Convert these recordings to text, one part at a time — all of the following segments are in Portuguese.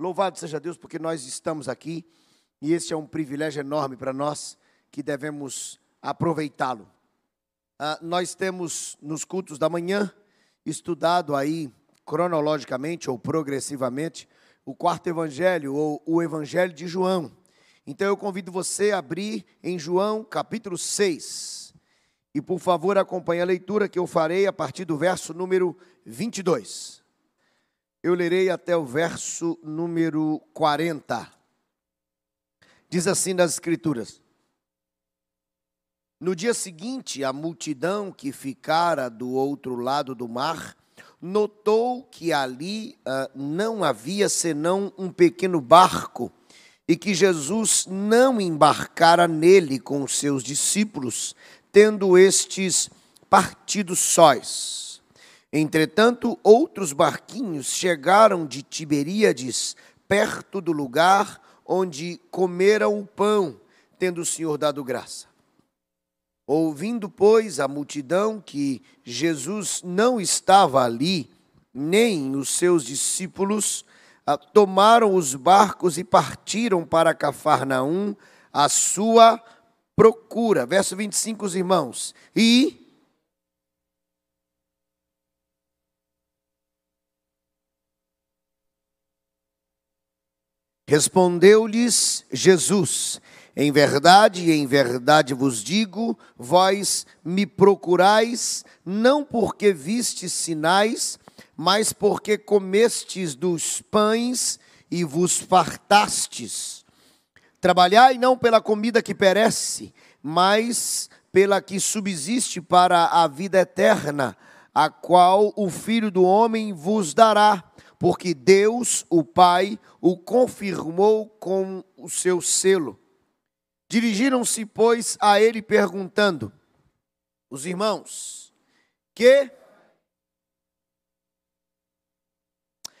Louvado seja Deus, porque nós estamos aqui e esse é um privilégio enorme para nós que devemos aproveitá-lo. Ah, nós temos nos cultos da manhã estudado aí cronologicamente ou progressivamente o quarto evangelho ou o evangelho de João. Então eu convido você a abrir em João capítulo 6. E por favor acompanhe a leitura que eu farei a partir do verso número 22. Eu lerei até o verso número 40. Diz assim nas Escrituras: No dia seguinte, a multidão que ficara do outro lado do mar notou que ali uh, não havia senão um pequeno barco e que Jesus não embarcara nele com os seus discípulos, tendo estes partido sós. Entretanto, outros barquinhos chegaram de Tiberíades, perto do lugar onde comeram o pão, tendo o Senhor dado graça. Ouvindo, pois, a multidão que Jesus não estava ali, nem os seus discípulos, ah, tomaram os barcos e partiram para Cafarnaum, à sua procura. Verso 25, os irmãos. E Respondeu-lhes Jesus: Em verdade, em verdade vos digo, vós me procurais não porque vistes sinais, mas porque comestes dos pães e vos fartastes. Trabalhai não pela comida que perece, mas pela que subsiste para a vida eterna, a qual o Filho do Homem vos dará porque Deus, o Pai, o confirmou com o seu selo. Dirigiram-se, pois, a ele perguntando: Os irmãos, que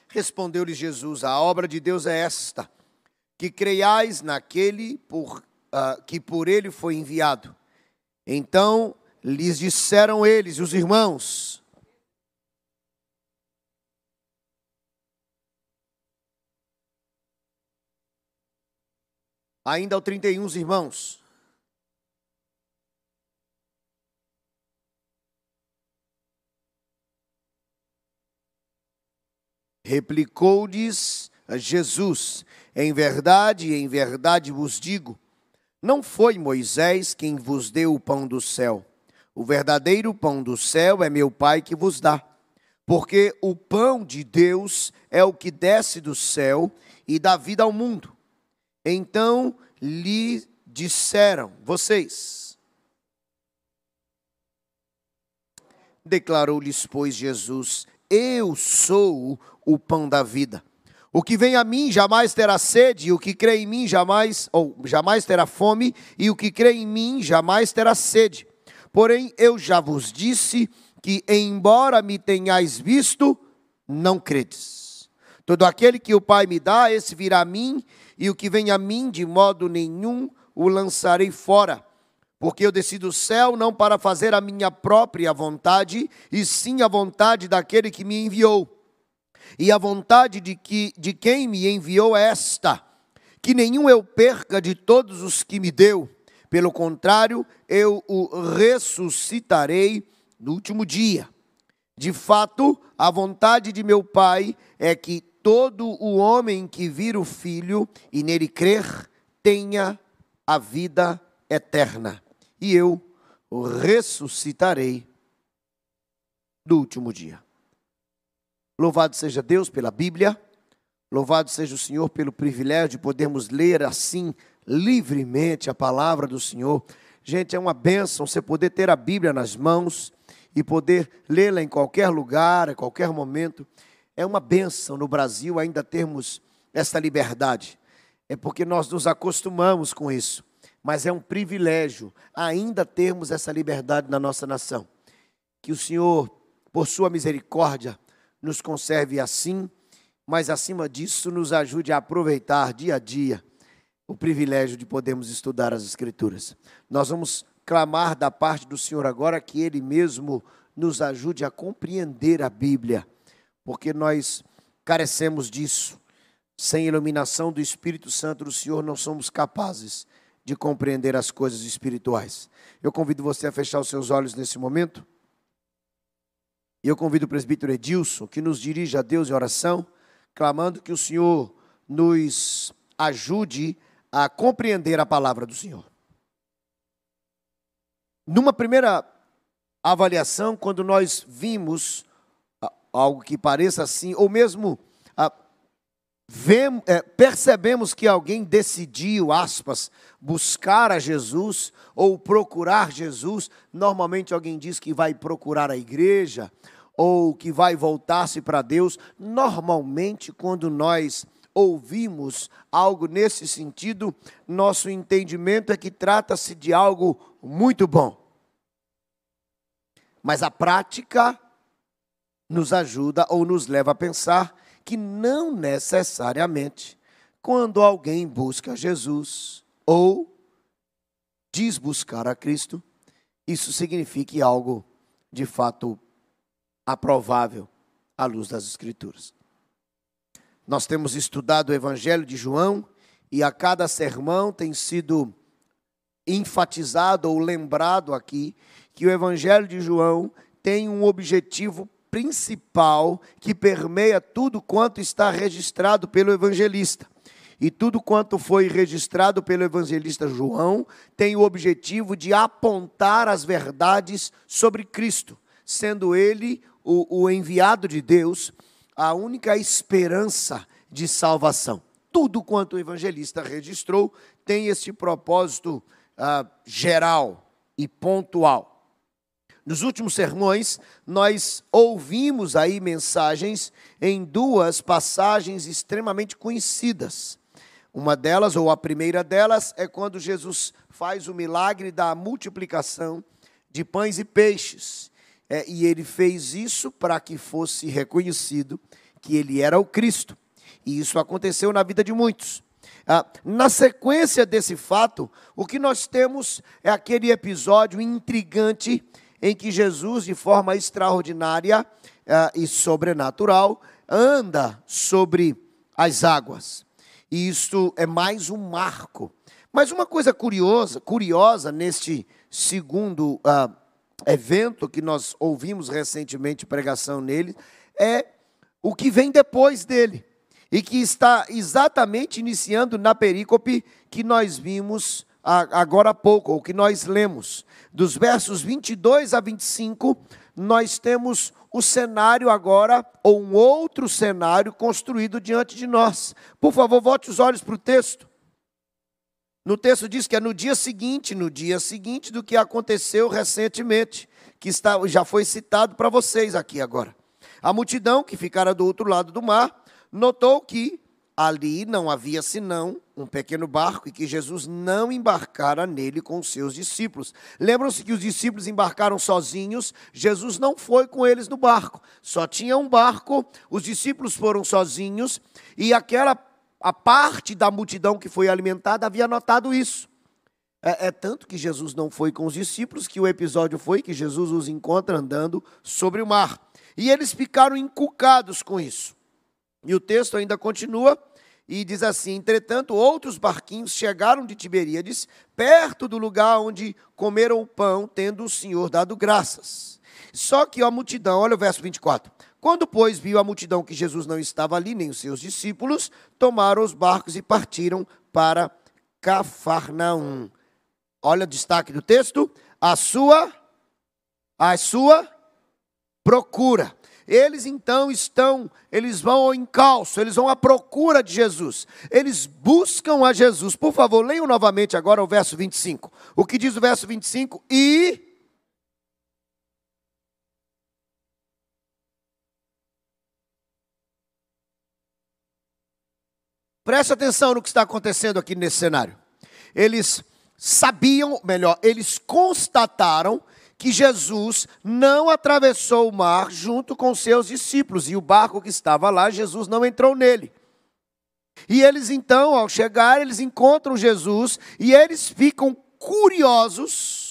Respondeu-lhe Jesus: A obra de Deus é esta, que creiais naquele por, uh, que por ele foi enviado. Então lhes disseram eles, os irmãos, Ainda ao 31, irmãos. Replicou-lhes Jesus: Em verdade, em verdade vos digo, não foi Moisés quem vos deu o pão do céu. O verdadeiro pão do céu é meu Pai que vos dá. Porque o pão de Deus é o que desce do céu e dá vida ao mundo. Então lhe disseram: Vocês. Declarou-lhes, pois, Jesus: Eu sou o pão da vida. O que vem a mim jamais terá sede, e o que crê em mim jamais, ou jamais terá fome, e o que crê em mim jamais terá sede. Porém, eu já vos disse que, embora me tenhais visto, não credes. Todo aquele que o Pai me dá, esse virá a mim, e o que vem a mim, de modo nenhum o lançarei fora. Porque eu desci do céu não para fazer a minha própria vontade, e sim a vontade daquele que me enviou. E a vontade de, que, de quem me enviou é esta: que nenhum eu perca de todos os que me deu. Pelo contrário, eu o ressuscitarei no último dia. De fato, a vontade de meu Pai é que todo o homem que vir o Filho e nele crer tenha a vida eterna, e eu o ressuscitarei do último dia. Louvado seja Deus pela Bíblia, louvado seja o Senhor pelo privilégio de podermos ler assim livremente a palavra do Senhor. Gente, é uma bênção você poder ter a Bíblia nas mãos e poder lê-la em qualquer lugar, a qualquer momento. É uma benção no Brasil ainda termos esta liberdade. É porque nós nos acostumamos com isso. Mas é um privilégio ainda termos essa liberdade na nossa nação. Que o Senhor, por sua misericórdia, nos conserve assim, mas acima disso nos ajude a aproveitar dia a dia o privilégio de podermos estudar as Escrituras. Nós vamos clamar da parte do Senhor agora que Ele mesmo nos ajude a compreender a Bíblia porque nós carecemos disso. Sem iluminação do Espírito Santo do Senhor, não somos capazes de compreender as coisas espirituais. Eu convido você a fechar os seus olhos nesse momento. E eu convido o presbítero Edilson que nos dirija a Deus em oração, clamando que o Senhor nos ajude a compreender a palavra do Senhor. Numa primeira avaliação, quando nós vimos algo que pareça assim, ou mesmo ah, é, percebemos que alguém decidiu, aspas, buscar a Jesus ou procurar Jesus, normalmente alguém diz que vai procurar a igreja ou que vai voltar-se para Deus. Normalmente, quando nós ouvimos algo nesse sentido, nosso entendimento é que trata-se de algo muito bom. Mas a prática nos ajuda ou nos leva a pensar que não necessariamente quando alguém busca Jesus ou diz buscar a Cristo, isso signifique algo de fato aprovável à luz das Escrituras. Nós temos estudado o Evangelho de João e a cada sermão tem sido enfatizado ou lembrado aqui que o Evangelho de João tem um objetivo principal que permeia tudo quanto está registrado pelo evangelista. E tudo quanto foi registrado pelo evangelista João tem o objetivo de apontar as verdades sobre Cristo, sendo ele o, o enviado de Deus, a única esperança de salvação. Tudo quanto o evangelista registrou tem esse propósito ah, geral e pontual. Nos últimos sermões, nós ouvimos aí mensagens em duas passagens extremamente conhecidas. Uma delas, ou a primeira delas, é quando Jesus faz o milagre da multiplicação de pães e peixes. É, e ele fez isso para que fosse reconhecido que ele era o Cristo. E isso aconteceu na vida de muitos. Ah, na sequência desse fato, o que nós temos é aquele episódio intrigante em que Jesus, de forma extraordinária uh, e sobrenatural, anda sobre as águas. E isto é mais um marco. Mas uma coisa curiosa, curiosa neste segundo uh, evento que nós ouvimos recentemente pregação nele, é o que vem depois dele e que está exatamente iniciando na perícope que nós vimos agora há pouco, ou que nós lemos dos versos 22 a 25, nós temos o cenário agora, ou um outro cenário construído diante de nós. Por favor, volte os olhos para o texto. No texto diz que é no dia seguinte, no dia seguinte do que aconteceu recentemente, que está, já foi citado para vocês aqui agora. A multidão que ficara do outro lado do mar notou que ali não havia senão um pequeno barco e que Jesus não embarcara nele com os seus discípulos. Lembram-se que os discípulos embarcaram sozinhos, Jesus não foi com eles no barco. Só tinha um barco, os discípulos foram sozinhos e aquela a parte da multidão que foi alimentada havia notado isso. É, é, tanto que Jesus não foi com os discípulos que o episódio foi que Jesus os encontra andando sobre o mar. E eles ficaram encucados com isso. E o texto ainda continua e diz assim: Entretanto, outros barquinhos chegaram de Tiberíades, perto do lugar onde comeram o pão, tendo o Senhor dado graças. Só que a multidão, olha o verso 24. Quando, pois, viu a multidão que Jesus não estava ali, nem os seus discípulos, tomaram os barcos e partiram para Cafarnaum. Olha o destaque do texto: a sua, a sua procura. Eles então estão, eles vão ao encalço, eles vão à procura de Jesus. Eles buscam a Jesus. Por favor, leiam novamente agora o verso 25. O que diz o verso 25? E Preste atenção no que está acontecendo aqui nesse cenário. Eles sabiam, melhor, eles constataram que Jesus não atravessou o mar junto com seus discípulos e o barco que estava lá, Jesus não entrou nele. E eles então, ao chegar, eles encontram Jesus e eles ficam curiosos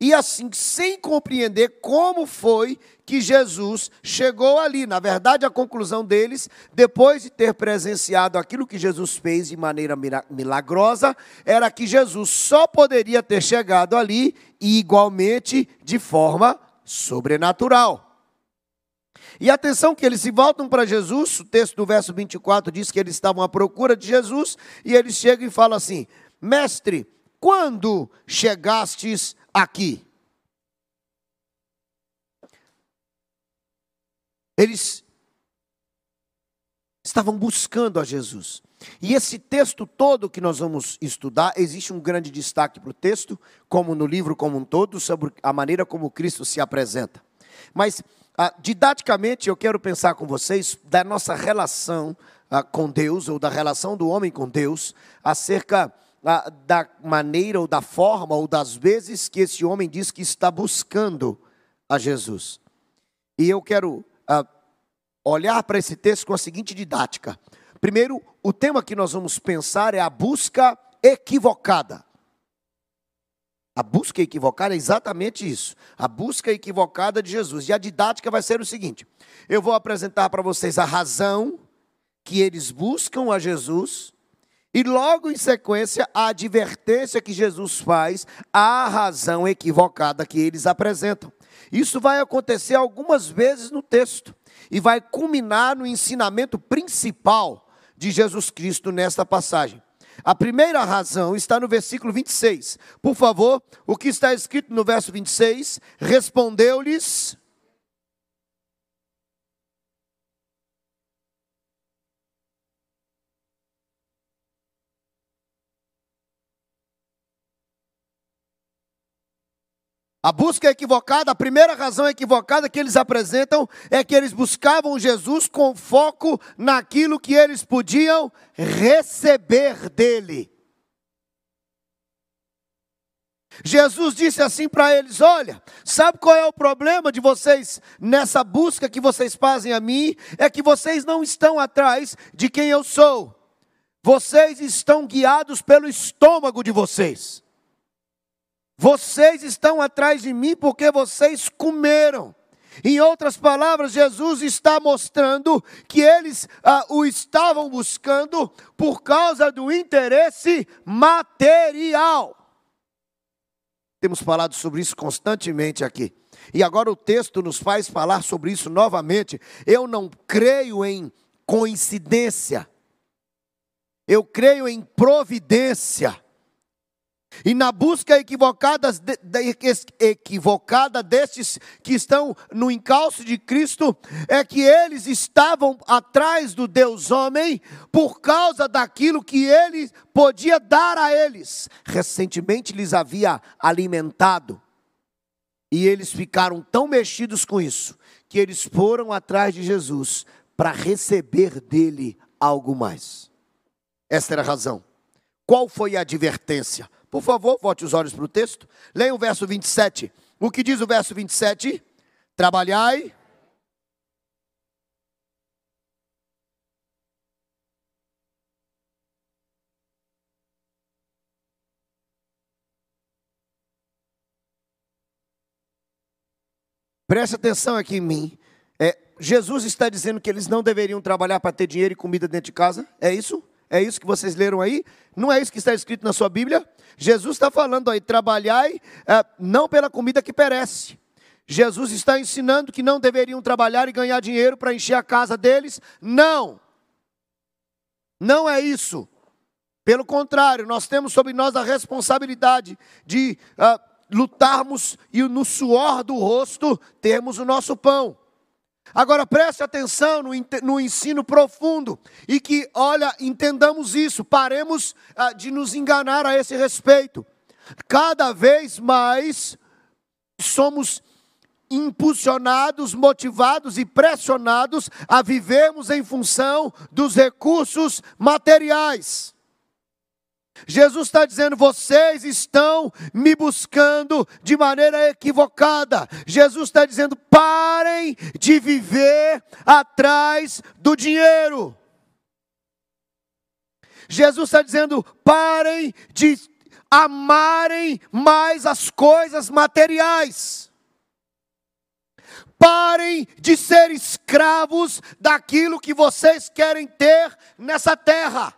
e assim, sem compreender como foi que Jesus chegou ali. Na verdade, a conclusão deles, depois de ter presenciado aquilo que Jesus fez de maneira milagrosa, era que Jesus só poderia ter chegado ali e igualmente de forma sobrenatural. E atenção que eles se voltam para Jesus, o texto do verso 24 diz que eles estavam à procura de Jesus, e eles chegam e falam assim: Mestre, quando chegastes aqui? Eles estavam buscando a Jesus. E esse texto todo que nós vamos estudar, existe um grande destaque para o texto, como no livro como um todo, sobre a maneira como Cristo se apresenta. Mas, ah, didaticamente, eu quero pensar com vocês da nossa relação ah, com Deus, ou da relação do homem com Deus, acerca da maneira, ou da forma, ou das vezes que esse homem diz que está buscando a Jesus. E eu quero olhar para esse texto com a seguinte didática. Primeiro, o tema que nós vamos pensar é a busca equivocada. A busca equivocada é exatamente isso. A busca equivocada de Jesus. E a didática vai ser o seguinte: eu vou apresentar para vocês a razão que eles buscam a Jesus, e logo em sequência a advertência que Jesus faz à razão equivocada que eles apresentam. Isso vai acontecer algumas vezes no texto e vai culminar no ensinamento principal de Jesus Cristo nesta passagem. A primeira razão está no versículo 26. Por favor, o que está escrito no verso 26? Respondeu-lhes A busca equivocada, a primeira razão equivocada que eles apresentam é que eles buscavam Jesus com foco naquilo que eles podiam receber dele. Jesus disse assim para eles: Olha, sabe qual é o problema de vocês nessa busca que vocês fazem a mim? É que vocês não estão atrás de quem eu sou, vocês estão guiados pelo estômago de vocês. Vocês estão atrás de mim porque vocês comeram. Em outras palavras, Jesus está mostrando que eles ah, o estavam buscando por causa do interesse material. Temos falado sobre isso constantemente aqui. E agora o texto nos faz falar sobre isso novamente. Eu não creio em coincidência. Eu creio em providência. E na busca equivocada, equivocada destes que estão no encalço de Cristo, é que eles estavam atrás do Deus homem por causa daquilo que ele podia dar a eles. Recentemente lhes havia alimentado. E eles ficaram tão mexidos com isso, que eles foram atrás de Jesus para receber dele algo mais. Esta era a razão. Qual foi a advertência? Por favor, volte os olhos para o texto. Leia o verso 27. O que diz o verso 27? Trabalhai. Preste atenção aqui em mim. É, Jesus está dizendo que eles não deveriam trabalhar para ter dinheiro e comida dentro de casa? É isso? É isso que vocês leram aí? Não é isso que está escrito na sua Bíblia? Jesus está falando aí, trabalhai é, não pela comida que perece. Jesus está ensinando que não deveriam trabalhar e ganhar dinheiro para encher a casa deles. Não. Não é isso. Pelo contrário, nós temos sobre nós a responsabilidade de uh, lutarmos e no suor do rosto termos o nosso pão. Agora preste atenção no, no, ensino profundo e que, olha, entendamos isso, paremos ah, de nos enganar a esse respeito. Cada vez mais somos impulsionados, motivados e pressionados a vivermos em função dos recursos materiais. Jesus está dizendo: vocês estão me buscando de maneira equivocada. Jesus está dizendo: parem de viver atrás do dinheiro. Jesus está dizendo: parem de amarem mais as coisas materiais. Parem de ser escravos daquilo que vocês querem ter nessa terra.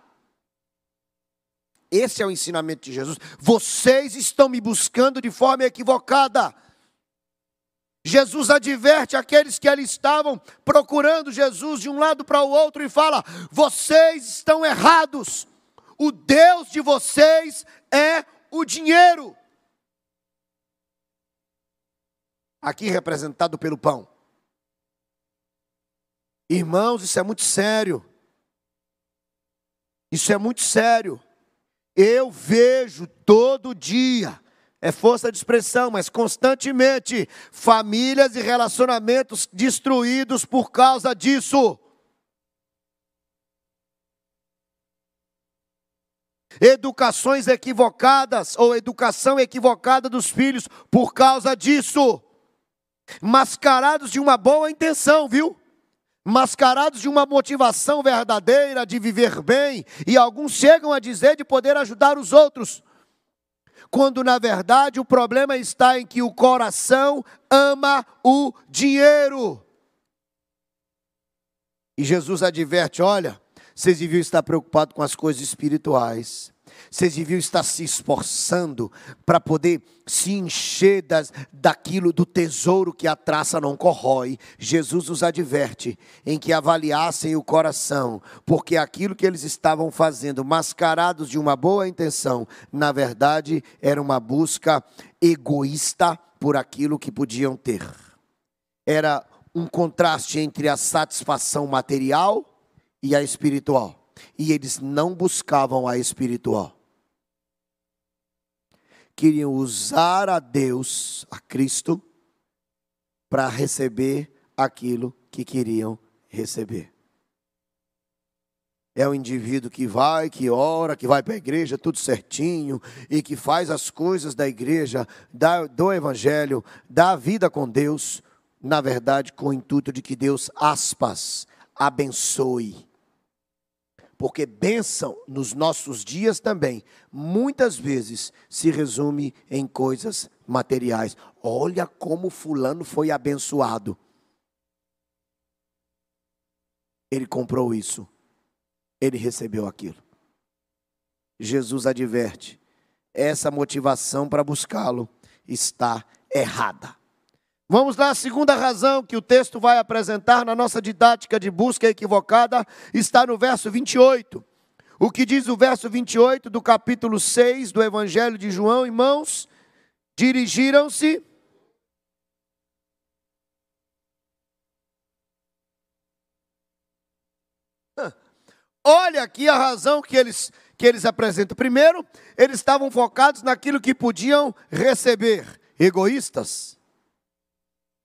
Esse é o ensinamento de Jesus. Vocês estão me buscando de forma equivocada. Jesus adverte aqueles que ali estavam procurando Jesus de um lado para o outro e fala: Vocês estão errados. O Deus de vocês é o dinheiro. Aqui representado pelo pão. Irmãos, isso é muito sério. Isso é muito sério. Eu vejo todo dia, é força de expressão, mas constantemente, famílias e relacionamentos destruídos por causa disso. Educações equivocadas ou educação equivocada dos filhos por causa disso. Mascarados de uma boa intenção, viu? Mascarados de uma motivação verdadeira de viver bem, e alguns chegam a dizer de poder ajudar os outros, quando na verdade o problema está em que o coração ama o dinheiro. E Jesus adverte: olha, vocês deviam estar preocupados com as coisas espirituais. Vocês deviam estar se esforçando para poder se encher das, daquilo do tesouro que a traça não corrói. Jesus os adverte em que avaliassem o coração, porque aquilo que eles estavam fazendo, mascarados de uma boa intenção, na verdade era uma busca egoísta por aquilo que podiam ter. Era um contraste entre a satisfação material e a espiritual. E eles não buscavam a espiritual queriam usar a Deus, a Cristo, para receber aquilo que queriam receber. É o indivíduo que vai, que ora, que vai para a igreja, tudo certinho, e que faz as coisas da igreja, da, do evangelho, da vida com Deus, na verdade, com o intuito de que Deus, aspas, abençoe porque bênção nos nossos dias também, muitas vezes se resume em coisas materiais. Olha como Fulano foi abençoado. Ele comprou isso, ele recebeu aquilo. Jesus adverte: essa motivação para buscá-lo está errada. Vamos lá, a segunda razão que o texto vai apresentar na nossa didática de busca equivocada está no verso 28. O que diz o verso 28 do capítulo 6 do Evangelho de João, irmãos? Dirigiram-se. Olha aqui a razão que eles, que eles apresentam. Primeiro, eles estavam focados naquilo que podiam receber, egoístas.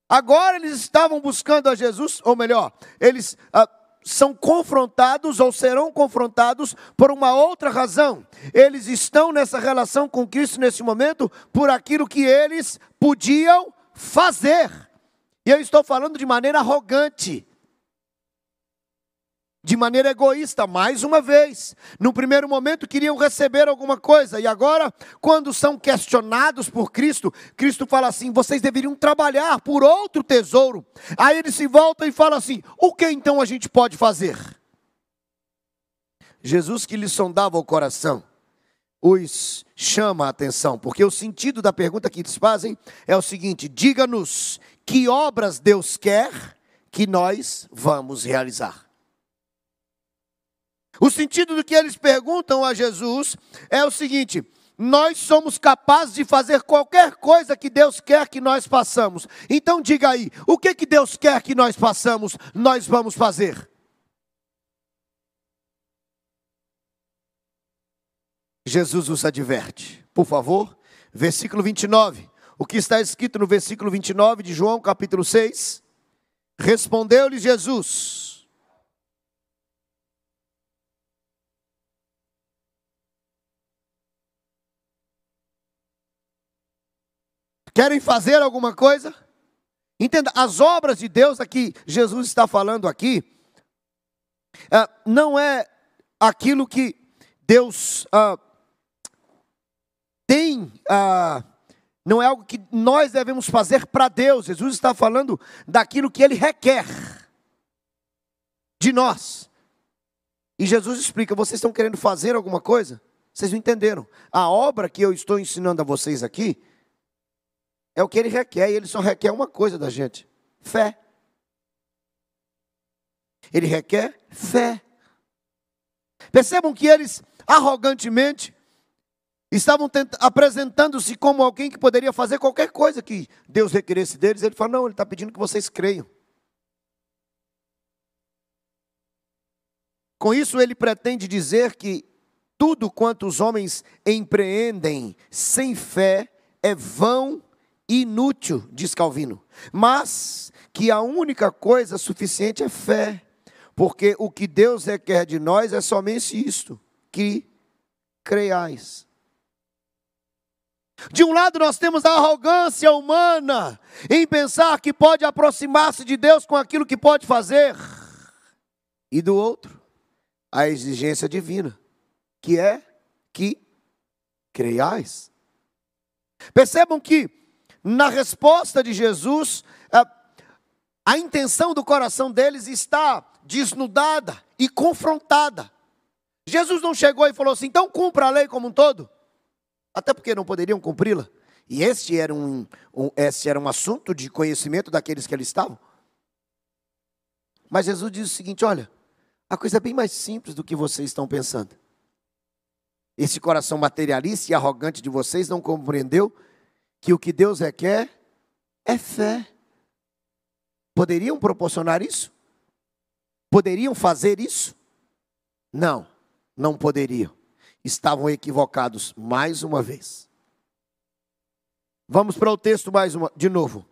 Agora eles estavam buscando a Jesus, ou melhor, eles ah, são confrontados ou serão confrontados por uma outra razão. Eles estão nessa relação com Cristo nesse momento por aquilo que eles podiam fazer. E eu estou falando de maneira arrogante de maneira egoísta, mais uma vez. No primeiro momento queriam receber alguma coisa, e agora, quando são questionados por Cristo, Cristo fala assim: vocês deveriam trabalhar por outro tesouro. Aí ele se volta e fala assim: o que então a gente pode fazer? Jesus, que lhe sondava o coração, os chama a atenção, porque o sentido da pergunta que eles fazem é o seguinte: diga-nos que obras Deus quer que nós vamos realizar. O sentido do que eles perguntam a Jesus é o seguinte: nós somos capazes de fazer qualquer coisa que Deus quer que nós façamos. Então diga aí, o que que Deus quer que nós façamos, nós vamos fazer. Jesus os adverte. Por favor, versículo 29. O que está escrito no versículo 29 de João, capítulo 6? Respondeu-lhe Jesus: Querem fazer alguma coisa? Entenda, as obras de Deus aqui, Jesus está falando aqui, ah, não é aquilo que Deus ah, tem, ah, não é algo que nós devemos fazer para Deus. Jesus está falando daquilo que Ele requer de nós. E Jesus explica: vocês estão querendo fazer alguma coisa? Vocês não entenderam. A obra que eu estou ensinando a vocês aqui é o que ele requer, e ele só requer uma coisa da gente: fé. Ele requer fé. Percebam que eles arrogantemente estavam apresentando-se como alguém que poderia fazer qualquer coisa que Deus requeresse deles. Ele fala: não, ele está pedindo que vocês creiam. Com isso, ele pretende dizer que tudo quanto os homens empreendem sem fé é vão inútil, diz Calvino. Mas que a única coisa suficiente é fé, porque o que Deus requer de nós é somente isto: que creiais. De um lado, nós temos a arrogância humana em pensar que pode aproximar-se de Deus com aquilo que pode fazer, e do outro, a exigência divina, que é que creiais. Percebam que na resposta de Jesus, a, a intenção do coração deles está desnudada e confrontada. Jesus não chegou e falou assim: então cumpra a lei como um todo, até porque não poderiam cumpri-la. E este era um, um, era um assunto de conhecimento daqueles que ali estavam. Mas Jesus diz o seguinte: olha, a coisa é bem mais simples do que vocês estão pensando. Esse coração materialista e arrogante de vocês não compreendeu que o que Deus requer é fé. Poderiam proporcionar isso? Poderiam fazer isso? Não, não poderiam. Estavam equivocados mais uma vez. Vamos para o texto mais uma, de novo.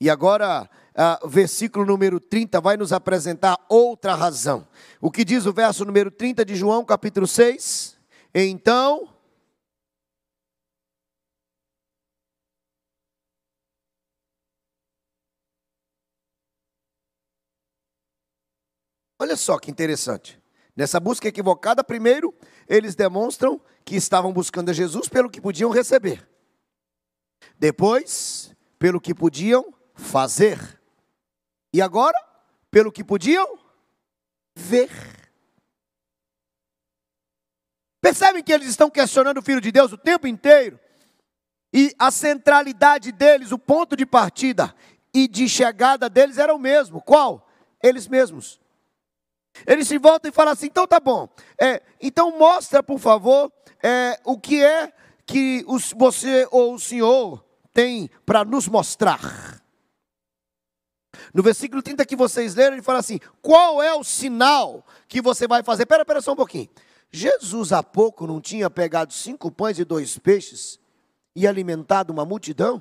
E agora uh, versículo número 30 vai nos apresentar outra razão. O que diz o verso número 30 de João, capítulo 6? Então. Olha só que interessante. Nessa busca equivocada, primeiro, eles demonstram que estavam buscando a Jesus pelo que podiam receber. Depois, pelo que podiam fazer. E agora, pelo que podiam ver. Percebem que eles estão questionando o Filho de Deus o tempo inteiro? E a centralidade deles, o ponto de partida e de chegada deles era o mesmo. Qual? Eles mesmos. Eles se voltam e falam assim: então tá bom. É, então mostra, por favor, é, o que é que os, você ou o Senhor tem para nos mostrar. No versículo 30 que vocês leram, ele fala assim: qual é o sinal que você vai fazer? Pera, pera só um pouquinho. Jesus há pouco não tinha pegado cinco pães e dois peixes e alimentado uma multidão?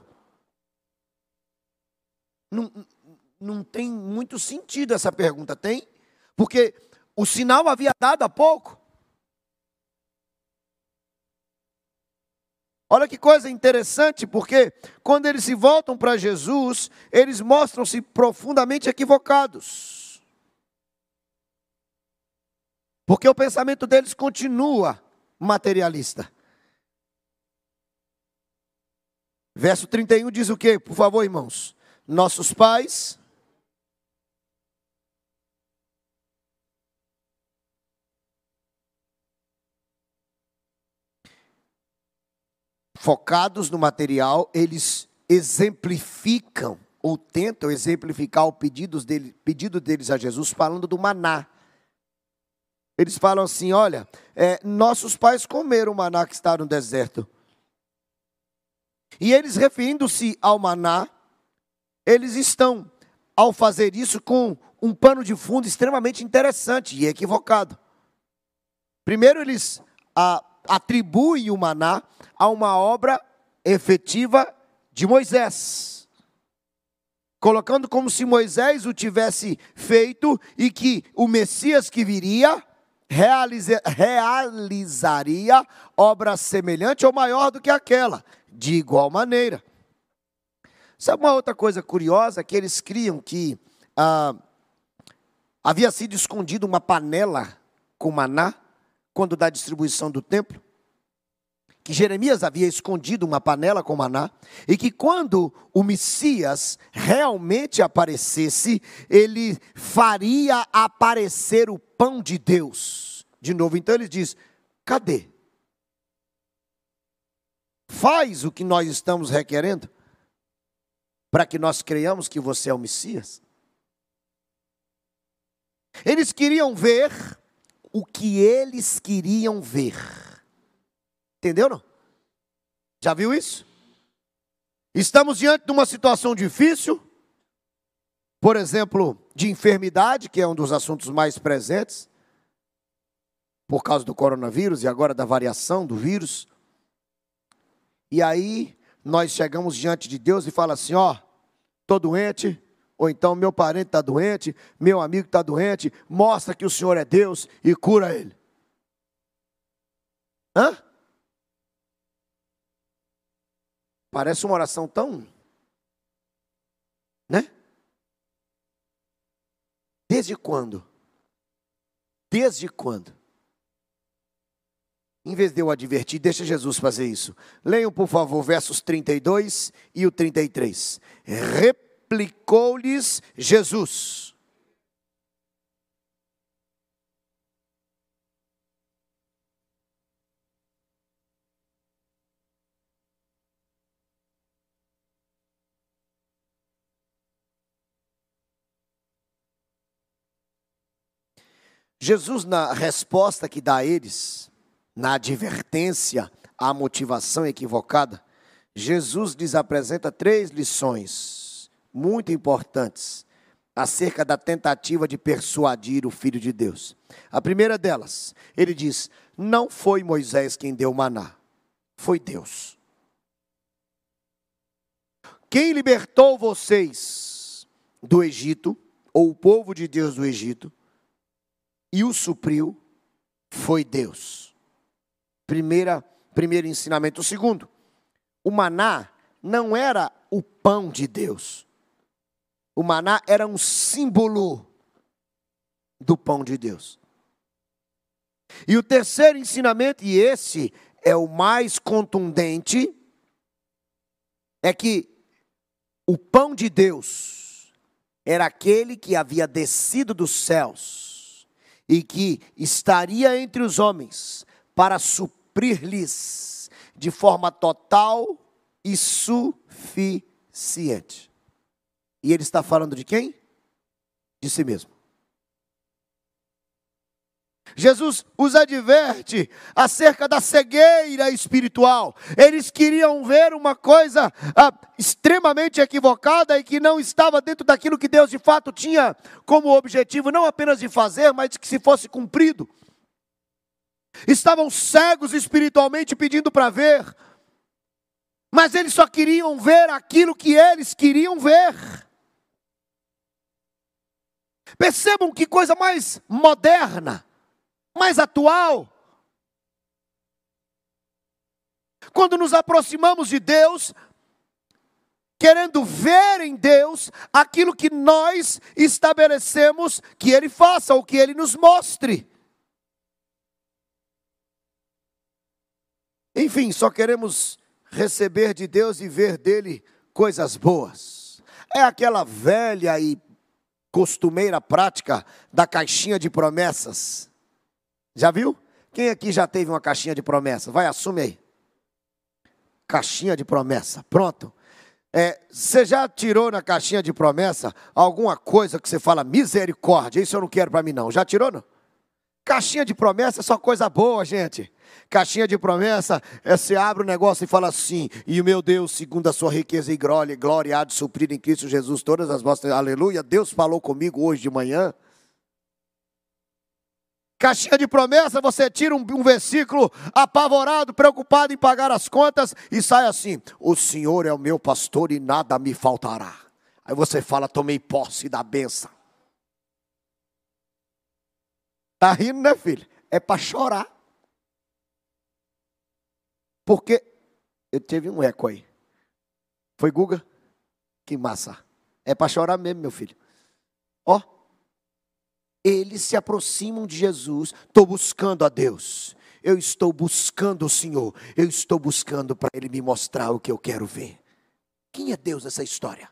Não, não tem muito sentido essa pergunta, tem? Porque o sinal havia dado há pouco. Olha que coisa interessante, porque quando eles se voltam para Jesus, eles mostram-se profundamente equivocados. Porque o pensamento deles continua materialista. Verso 31 diz o que, por favor, irmãos? Nossos pais focados no material, eles exemplificam ou tentam exemplificar o pedido, dele, pedido deles a Jesus falando do maná. Eles falam assim: olha, é, nossos pais comeram o maná que está no deserto. E eles, referindo-se ao maná, eles estão, ao fazer isso, com um pano de fundo extremamente interessante e equivocado. Primeiro, eles ah, atribui o maná a uma obra efetiva de Moisés. Colocando como se Moisés o tivesse feito e que o Messias que viria realiza, realizaria obra semelhante ou maior do que aquela, de igual maneira. Sabe uma outra coisa curiosa? Que eles criam que ah, havia sido escondido uma panela com maná quando da distribuição do templo. que Jeremias havia escondido uma panela com maná e que quando o Messias realmente aparecesse, ele faria aparecer o pão de Deus. De novo, então ele diz: cadê? Faz o que nós estamos requerendo para que nós creiamos que você é o Messias. Eles queriam ver o que eles queriam ver. Entendeu não? Já viu isso? Estamos diante de uma situação difícil, por exemplo, de enfermidade, que é um dos assuntos mais presentes, por causa do coronavírus e agora da variação do vírus. E aí nós chegamos diante de Deus e fala assim, ó, tô doente, ou então meu parente está doente, meu amigo está doente, mostra que o Senhor é Deus e cura ele. Hã? Parece uma oração tão. Né? Desde quando? Desde quando? Em vez de eu advertir, deixa Jesus fazer isso. Leiam, por favor, versos 32 e o 33. Replicou-lhes Jesus. Jesus, na resposta que dá a eles, na advertência à motivação equivocada, Jesus lhes apresenta três lições muito importantes acerca da tentativa de persuadir o Filho de Deus. A primeira delas, ele diz: Não foi Moisés quem deu maná, foi Deus. Quem libertou vocês do Egito, ou o povo de Deus do Egito, e o supriu foi Deus. Primeira, primeiro ensinamento. O segundo, o maná não era o pão de Deus. O maná era um símbolo do pão de Deus. E o terceiro ensinamento, e esse é o mais contundente, é que o pão de Deus era aquele que havia descido dos céus e que estaria entre os homens para suprir-lhes de forma total e suficiente. E ele está falando de quem? De si mesmo. Jesus os adverte acerca da cegueira espiritual. Eles queriam ver uma coisa ah, extremamente equivocada e que não estava dentro daquilo que Deus de fato tinha como objetivo, não apenas de fazer, mas que se fosse cumprido. Estavam cegos espiritualmente pedindo para ver, mas eles só queriam ver aquilo que eles queriam ver. Percebam que coisa mais moderna mais atual. Quando nos aproximamos de Deus, querendo ver em Deus aquilo que nós estabelecemos que Ele faça, ou que Ele nos mostre. Enfim, só queremos receber de Deus e ver dele coisas boas. É aquela velha e costumeira prática da caixinha de promessas. Já viu? Quem aqui já teve uma caixinha de promessa? Vai, assume aí. Caixinha de promessa. Pronto. É, você já tirou na caixinha de promessa alguma coisa que você fala misericórdia? Isso eu não quero para mim, não. Já tirou, não? Caixinha de promessa é só coisa boa, gente. Caixinha de promessa é você abre o negócio e fala assim: e o meu Deus, segundo a sua riqueza e glória, glória há de suprir em Cristo Jesus todas as vossas. Aleluia. Deus falou comigo hoje de manhã. Caixinha de promessa, você tira um, um, versículo apavorado, preocupado em pagar as contas e sai assim: O Senhor é o meu pastor e nada me faltará. Aí você fala: Tomei posse da benção. Tá rindo, né, filho? É para chorar. Porque eu tive um eco aí. Foi Guga? Que massa. É para chorar mesmo, meu filho. Ó eles se aproximam de Jesus. Estou buscando a Deus. Eu estou buscando o Senhor, eu estou buscando para Ele me mostrar o que eu quero ver. Quem é Deus nessa história?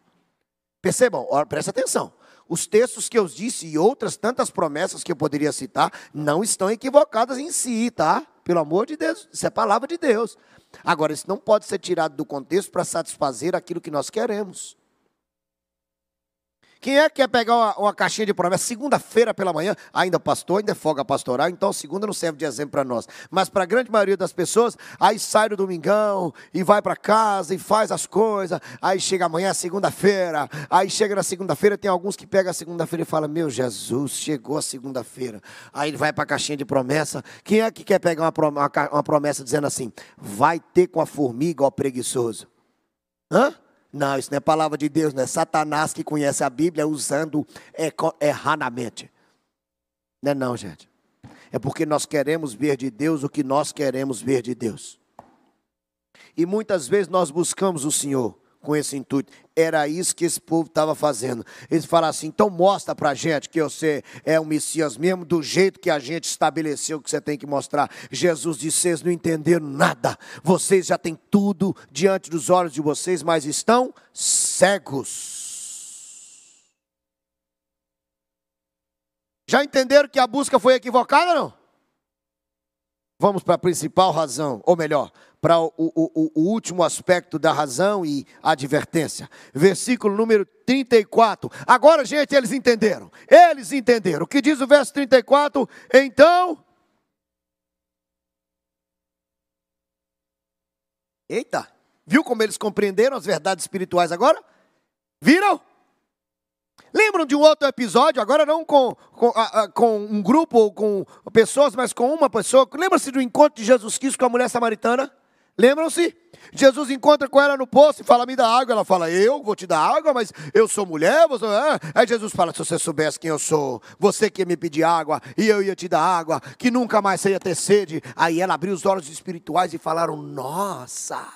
Percebam, presta atenção. Os textos que eu disse e outras tantas promessas que eu poderia citar não estão equivocadas em si, tá? Pelo amor de Deus, isso é palavra de Deus. Agora, isso não pode ser tirado do contexto para satisfazer aquilo que nós queremos. Quem é que quer pegar uma, uma caixinha de promessa? Segunda-feira pela manhã, ainda pastor, ainda é folga pastoral, então segunda não serve de exemplo para nós. Mas para a grande maioria das pessoas, aí sai do domingão e vai para casa e faz as coisas. Aí chega amanhã, segunda-feira. Aí chega na segunda-feira, tem alguns que pegam a segunda-feira e falam: Meu Jesus, chegou a segunda-feira. Aí ele vai para a caixinha de promessa. Quem é que quer pegar uma, uma promessa dizendo assim: Vai ter com a formiga, ó preguiçoso? Hã? Não, isso não é palavra de Deus, não é Satanás que conhece a Bíblia usando erradamente. Não é não, gente. É porque nós queremos ver de Deus o que nós queremos ver de Deus. E muitas vezes nós buscamos o Senhor com esse intuito. Era isso que esse povo estava fazendo. Eles falaram assim: então mostra para a gente que você é o Messias mesmo, do jeito que a gente estabeleceu que você tem que mostrar. Jesus disse: vocês não entenderam nada. Vocês já têm tudo diante dos olhos de vocês, mas estão cegos. Já entenderam que a busca foi equivocada, não? Vamos para a principal razão, ou melhor, para o, o, o, último aspecto da razão e advertência. Versículo número 34. Agora, gente, eles entenderam. Eles entenderam. O que diz o verso 34? Então. Eita, viu como eles compreenderam as verdades espirituais agora? Viram? Lembram de um outro episódio, agora não com, com, com um grupo ou com pessoas, mas com uma pessoa. Lembra-se do encontro de Jesus Cristo com a mulher samaritana? Lembram-se? Jesus encontra com ela no poço e fala: Me dá água. Ela fala: Eu vou te dar água, mas eu sou mulher. Você... É? Aí Jesus fala: Se você soubesse quem eu sou, você que ia me pedir água e eu ia te dar água, que nunca mais você ia ter sede. Aí ela abriu os olhos espirituais e falaram: Nossa.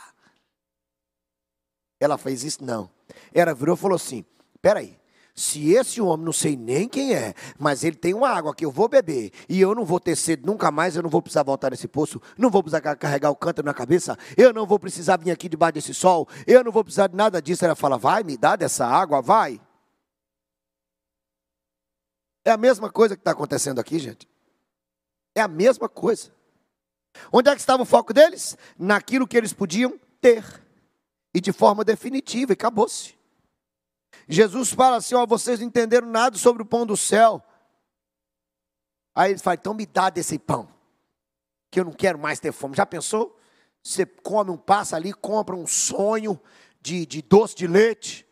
Ela fez isso? Não. Ela virou e falou assim: Peraí, se esse homem, não sei nem quem é, mas ele tem uma água que eu vou beber e eu não vou ter sede nunca mais, eu não vou precisar voltar nesse poço, não vou precisar carregar o cântaro na cabeça, eu não vou precisar vir aqui debaixo desse sol, eu não vou precisar de nada disso. Ela fala: vai, me dá dessa água, vai. É a mesma coisa que está acontecendo aqui, gente. É a mesma coisa. Onde é que estava o foco deles? Naquilo que eles podiam ter. E de forma definitiva, e acabou-se. Jesus fala assim: ó, vocês não entenderam nada sobre o pão do céu. Aí ele fala: então me dá desse pão, que eu não quero mais ter fome. Já pensou? Você come um, passa ali, compra um sonho de, de doce de leite.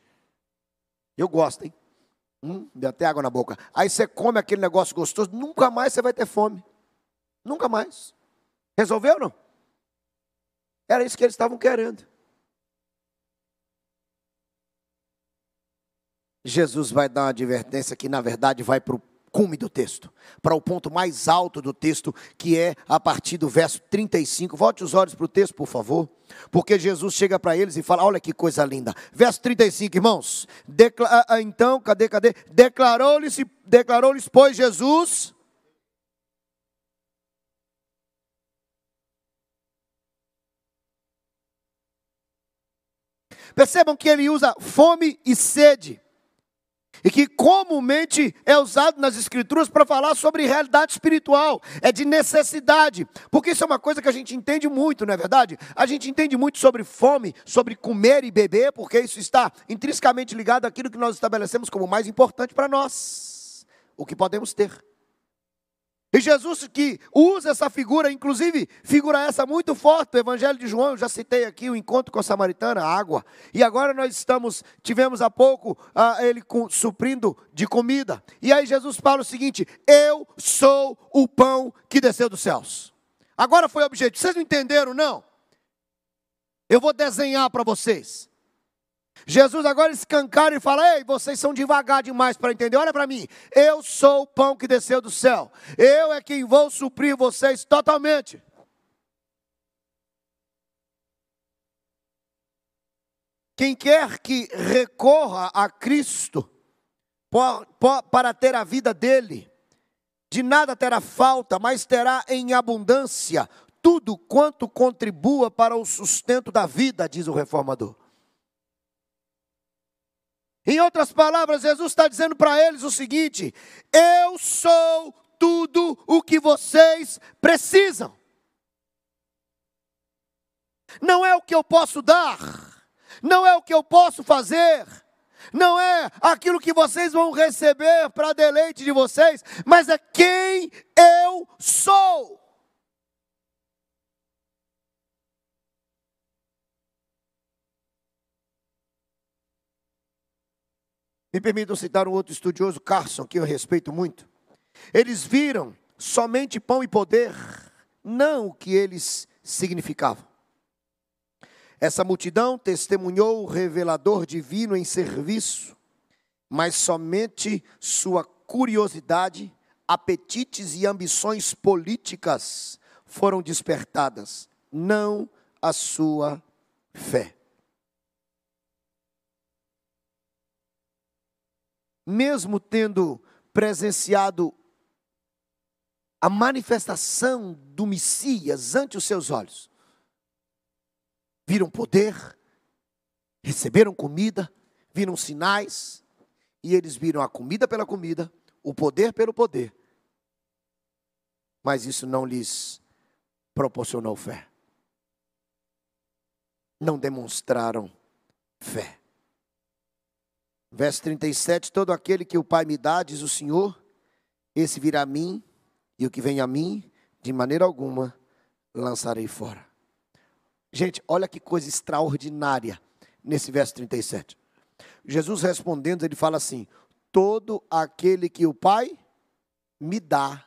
Eu gosto, hein? Hum, deu até água na boca. Aí você come aquele negócio gostoso, nunca mais você vai ter fome. Nunca mais. Resolveu não? Era isso que eles estavam querendo. Jesus vai dar uma advertência que, na verdade, vai para o cume do texto, para o ponto mais alto do texto, que é a partir do verso 35. Volte os olhos para o texto, por favor. Porque Jesus chega para eles e fala: Olha que coisa linda. Verso 35, irmãos. Decla ah, ah, então, cadê, cadê? Declarou-lhes, declarou-lhes, pois Jesus. Percebam que ele usa fome e sede e que comumente é usado nas escrituras para falar sobre realidade espiritual, é de necessidade, porque isso é uma coisa que a gente entende muito, não é verdade? A gente entende muito sobre fome, sobre comer e beber, porque isso está intrinsecamente ligado àquilo que nós estabelecemos como mais importante para nós, o que podemos ter. E Jesus que usa essa figura, inclusive figura essa muito forte, o Evangelho de João, eu já citei aqui o encontro com a samaritana, a água. E agora nós estamos, tivemos há pouco uh, ele com, suprindo de comida. E aí Jesus fala o seguinte: Eu sou o pão que desceu dos céus. Agora foi objetivo. Vocês não entenderam, não? Eu vou desenhar para vocês. Jesus agora escancara e fala: Ei, vocês são devagar demais para entender. Olha para mim, eu sou o pão que desceu do céu. Eu é quem vou suprir vocês totalmente. Quem quer que recorra a Cristo para ter a vida dele, de nada terá falta, mas terá em abundância tudo quanto contribua para o sustento da vida, diz o reformador. Em outras palavras, Jesus está dizendo para eles o seguinte: eu sou tudo o que vocês precisam. Não é o que eu posso dar, não é o que eu posso fazer, não é aquilo que vocês vão receber para deleite de vocês, mas é quem eu sou. Me permitam citar um outro estudioso, Carson, que eu respeito muito. Eles viram somente pão e poder, não o que eles significavam. Essa multidão testemunhou o revelador divino em serviço, mas somente sua curiosidade, apetites e ambições políticas foram despertadas, não a sua fé. Mesmo tendo presenciado a manifestação do Messias ante os seus olhos, viram poder, receberam comida, viram sinais, e eles viram a comida pela comida, o poder pelo poder. Mas isso não lhes proporcionou fé. Não demonstraram fé. Verso 37: Todo aquele que o Pai me dá, diz o Senhor, esse virá a mim, e o que vem a mim, de maneira alguma lançarei fora. Gente, olha que coisa extraordinária nesse verso 37. Jesus respondendo, ele fala assim: Todo aquele que o Pai me dá,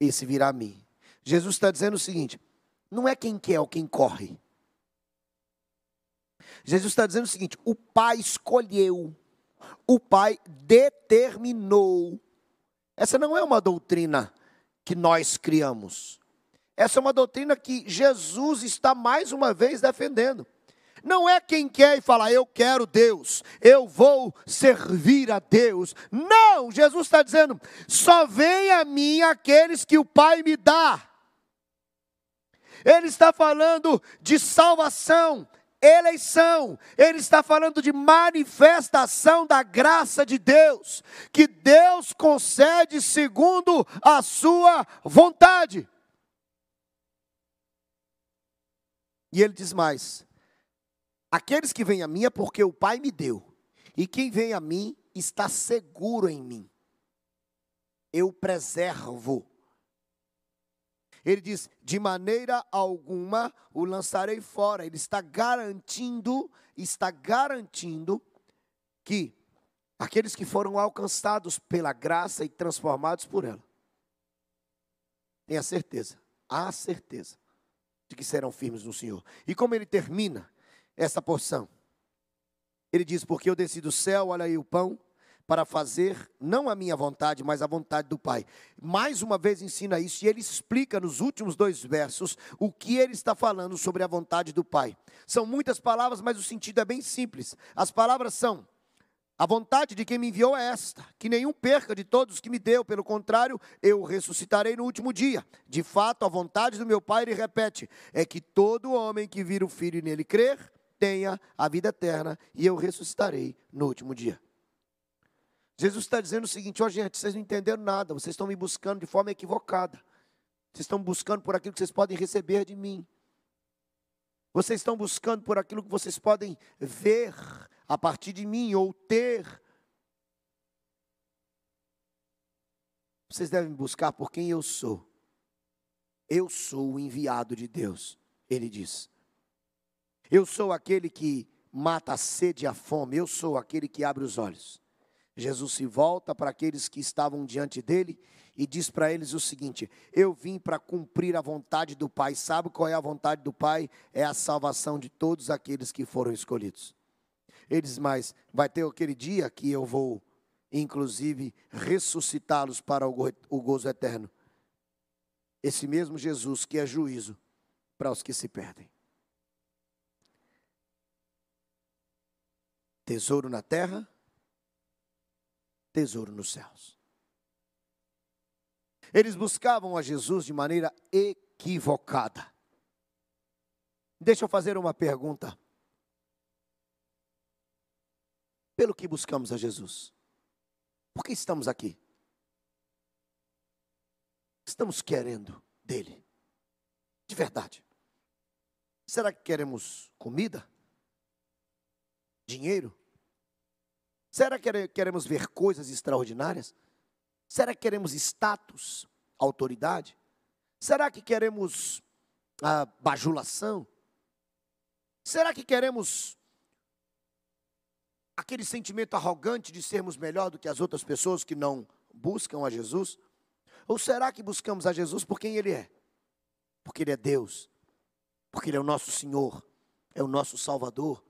esse virá a mim. Jesus está dizendo o seguinte: não é quem quer ou quem corre. Jesus está dizendo o seguinte: o Pai escolheu, o Pai determinou. Essa não é uma doutrina que nós criamos. Essa é uma doutrina que Jesus está mais uma vez defendendo. Não é quem quer e fala, eu quero Deus, eu vou servir a Deus. Não, Jesus está dizendo, só vem a mim aqueles que o Pai me dá. Ele está falando de salvação, eleição, ele está falando de manifestação da graça de Deus, que Deus concede segundo a sua vontade. E ele diz mais: aqueles que vêm a mim é porque o Pai me deu, e quem vem a mim está seguro em mim. Eu preservo. Ele diz: de maneira alguma o lançarei fora. Ele está garantindo, está garantindo que aqueles que foram alcançados pela graça e transformados por ela, tenha certeza, há certeza de que serão firmes no Senhor. E como ele termina essa porção? Ele diz: Porque eu desci do céu, olha aí o pão, para fazer não a minha vontade, mas a vontade do Pai. Mais uma vez ensina isso e ele explica nos últimos dois versos o que ele está falando sobre a vontade do Pai. São muitas palavras, mas o sentido é bem simples. As palavras são: a vontade de quem me enviou é esta: que nenhum perca de todos que me deu, pelo contrário, eu ressuscitarei no último dia. De fato, a vontade do meu Pai, ele repete, é que todo homem que vira o Filho e nele crer, tenha a vida eterna, e eu ressuscitarei no último dia. Jesus está dizendo o seguinte: ó, gente, vocês não entenderam nada, vocês estão me buscando de forma equivocada. Vocês estão buscando por aquilo que vocês podem receber de mim. Vocês estão buscando por aquilo que vocês podem ver a partir de mim ou ter. Vocês devem buscar por quem eu sou. Eu sou o enviado de Deus, ele diz. Eu sou aquele que mata a sede e a fome, eu sou aquele que abre os olhos. Jesus se volta para aqueles que estavam diante dele e diz para eles o seguinte: Eu vim para cumprir a vontade do Pai. Sabe qual é a vontade do Pai? É a salvação de todos aqueles que foram escolhidos. Ele diz mais: vai ter aquele dia que eu vou, inclusive, ressuscitá-los para o gozo eterno. Esse mesmo Jesus que é juízo para os que se perdem. Tesouro na terra, tesouro nos céus. Eles buscavam a Jesus de maneira equivocada. Deixa eu fazer uma pergunta. Pelo que buscamos a Jesus? Por que estamos aqui? Estamos querendo dele. De verdade. Será que queremos comida? Dinheiro? Será que queremos ver coisas extraordinárias? Será que queremos status, autoridade? Será que queremos a bajulação? Será que queremos aquele sentimento arrogante de sermos melhor do que as outras pessoas que não buscam a Jesus? Ou será que buscamos a Jesus por quem Ele é? Porque Ele é Deus, porque Ele é o nosso Senhor, é o nosso Salvador,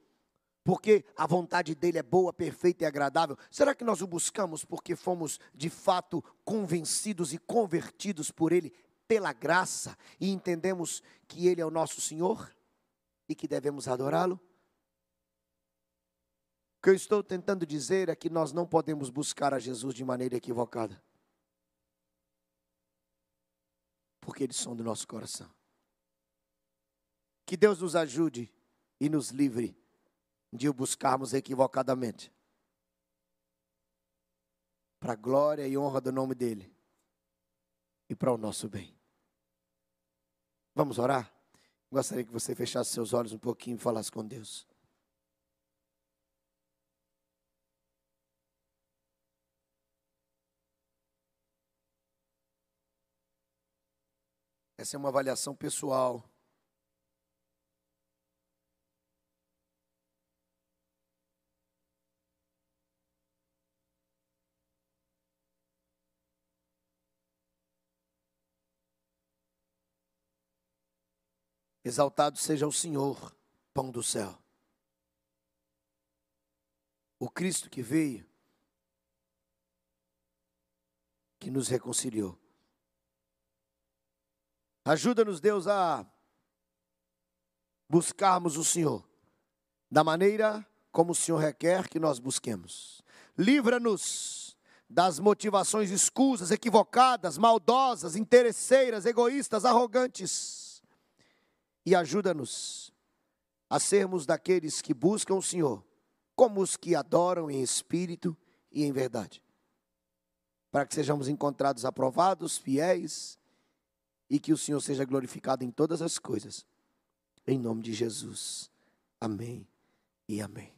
porque a vontade dele é boa, perfeita e agradável? Será que nós o buscamos porque fomos de fato convencidos e convertidos por ele pela graça e entendemos que ele é o nosso Senhor e que devemos adorá-lo? O que eu estou tentando dizer é que nós não podemos buscar a Jesus de maneira equivocada. Porque eles são do nosso coração. Que Deus nos ajude e nos livre de o buscarmos equivocadamente. Para a glória e honra do nome dEle e para o nosso bem. Vamos orar? Gostaria que você fechasse seus olhos um pouquinho e falasse com Deus. Essa é uma avaliação pessoal. Exaltado seja o Senhor, pão do céu. O Cristo que veio, que nos reconciliou. Ajuda-nos, Deus, a buscarmos o Senhor da maneira como o Senhor requer que nós busquemos. Livra-nos das motivações escusas, equivocadas, maldosas, interesseiras, egoístas, arrogantes e ajuda-nos a sermos daqueles que buscam o Senhor, como os que adoram em espírito e em verdade. Para que sejamos encontrados aprovados, fiéis e que o Senhor seja glorificado em todas as coisas. Em nome de Jesus. Amém e amém.